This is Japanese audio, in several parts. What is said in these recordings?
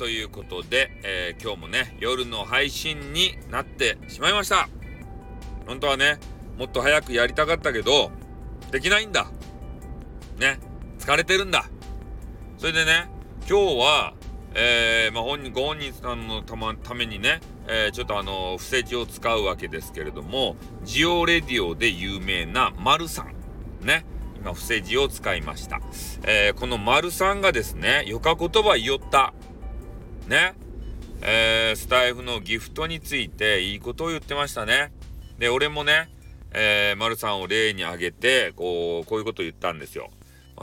ということで、えー、今日もね、夜の配信になってしまいました。本当はね、もっと早くやりたかったけど、できないんだ。ね、疲れてるんだ。それでね、今日は、えー、まあ、本人、ご本人さんのた,、ま、ためにね、えー、ちょっとあの、伏せ字を使うわけですけれども、ジオレディオで有名な丸さん。ね。今、伏せ字を使いました。えー、この丸さんがですね、よか言葉言おった。ね。えー、スタイフのギフトについていいことを言ってましたね。で、俺もね、えー、丸さんを例に挙げて、こう、こういうことを言ったんですよ。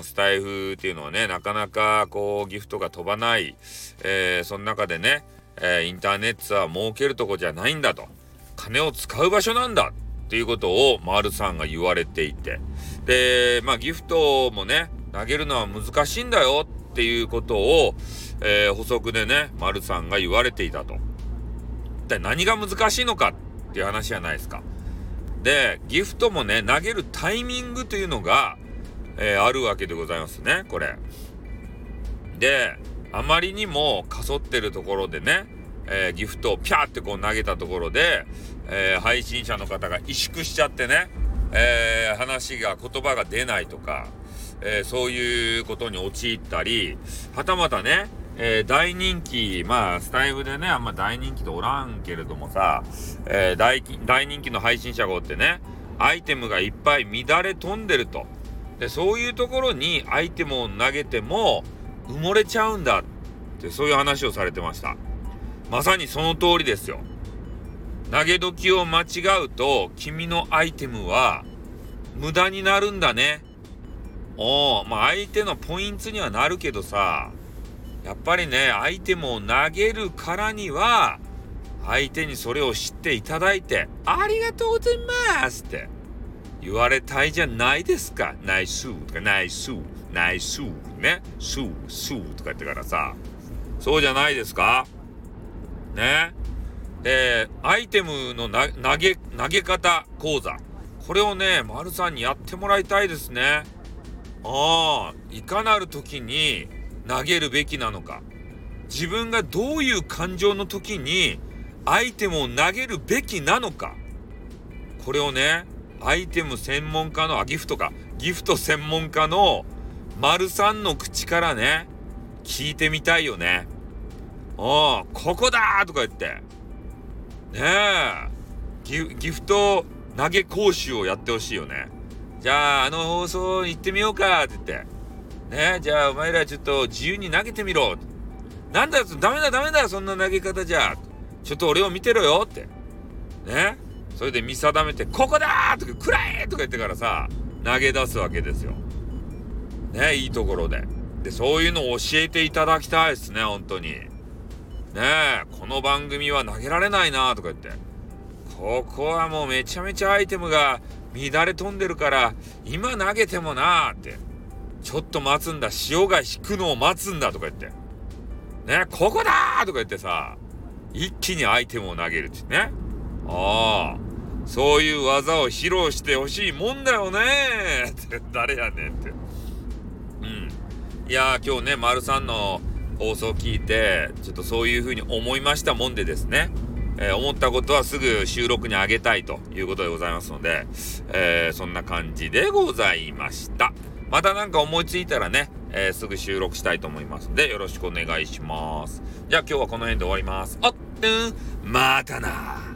スタイフっていうのはね、なかなかこう、ギフトが飛ばない、えー、その中でね、えー、インターネットは儲けるとこじゃないんだと。金を使う場所なんだっていうことを、丸さんが言われていて。で、まあ、ギフトもね、投げるのは難しいんだよっていうことを、えー、補足でね、丸さんが言われていたと。一体何が難しいのかっていう話じゃないですか。で、ギフトもね、投げるタイミングというのが、えー、あるわけでございますね、これ。で、あまりにもかそってるところでね、えー、ギフトをピャーってこう投げたところで、えー、配信者の方が萎縮しちゃってね、えー、話が言葉が出ないとか、えそういうことに陥ったり、はたまたね、え大人気、まあ、スタイフでね、あんま大人気とおらんけれどもさ、え大大人気の配信者がおってね、アイテムがいっぱい乱れ飛んでると。で、そういうところにアイテムを投げても埋もれちゃうんだってそういう話をされてました。まさにその通りですよ。投げ時を間違うと君のアイテムは無駄になるんだね。おまあ相手のポイントにはなるけどさ、やっぱりね、アイテムを投げるからには、相手にそれを知っていただいて、ありがとうございますって言われたいじゃないですか。ナイスとか、ナイス、ナイス、ね、スー、スーとか言ってからさ、そうじゃないですかね。で、アイテムの投げ、投げ方講座。これをね、丸さんにやってもらいたいですね。ああ、いかなる時に投げるべきなのか。自分がどういう感情の時にアイテムを投げるべきなのか。これをね、アイテム専門家の、あ、ギフトか。ギフト専門家の丸さんの口からね、聞いてみたいよね。ああ、ここだとか言って。ねえ。ギギフト投げ講習をやってほしいよね。じゃあ、あの放送行ってみようかって言って。ねじゃあ、お前らちょっと自由に投げてみろ。なんだよ、ダメだダメだ、そんな投げ方じゃ。ちょっと俺を見てろよって。ねそれで見定めて、ここだとか、くらえとか言ってからさ、投げ出すわけですよ。ねいいところで。で、そういうのを教えていただきたいですね、本当に。ね、この番組は投げられないなとか言って。ここはもうめちゃめちゃアイテムが乱れ飛んでるから、今投げてもなーって。ちょっと待つんだ、潮が引くのを待つんだとか言って。ね、ここだとか言ってさ、一気にアイテムを投げるってね。ああ。そういう技を披露してほしいもんだよねって誰やねんって。うん。いや今日ね、丸さんの放送を聞いて、ちょっとそういう風に思いましたもんでですね。えー、思ったことはすぐ収録にあげたいということでございますので、えー、そんな感じでございました。また何か思いついたらね、えー、すぐ収録したいと思いますので、よろしくお願いします。じゃあ今日はこの辺で終わります。あっ、うん、またな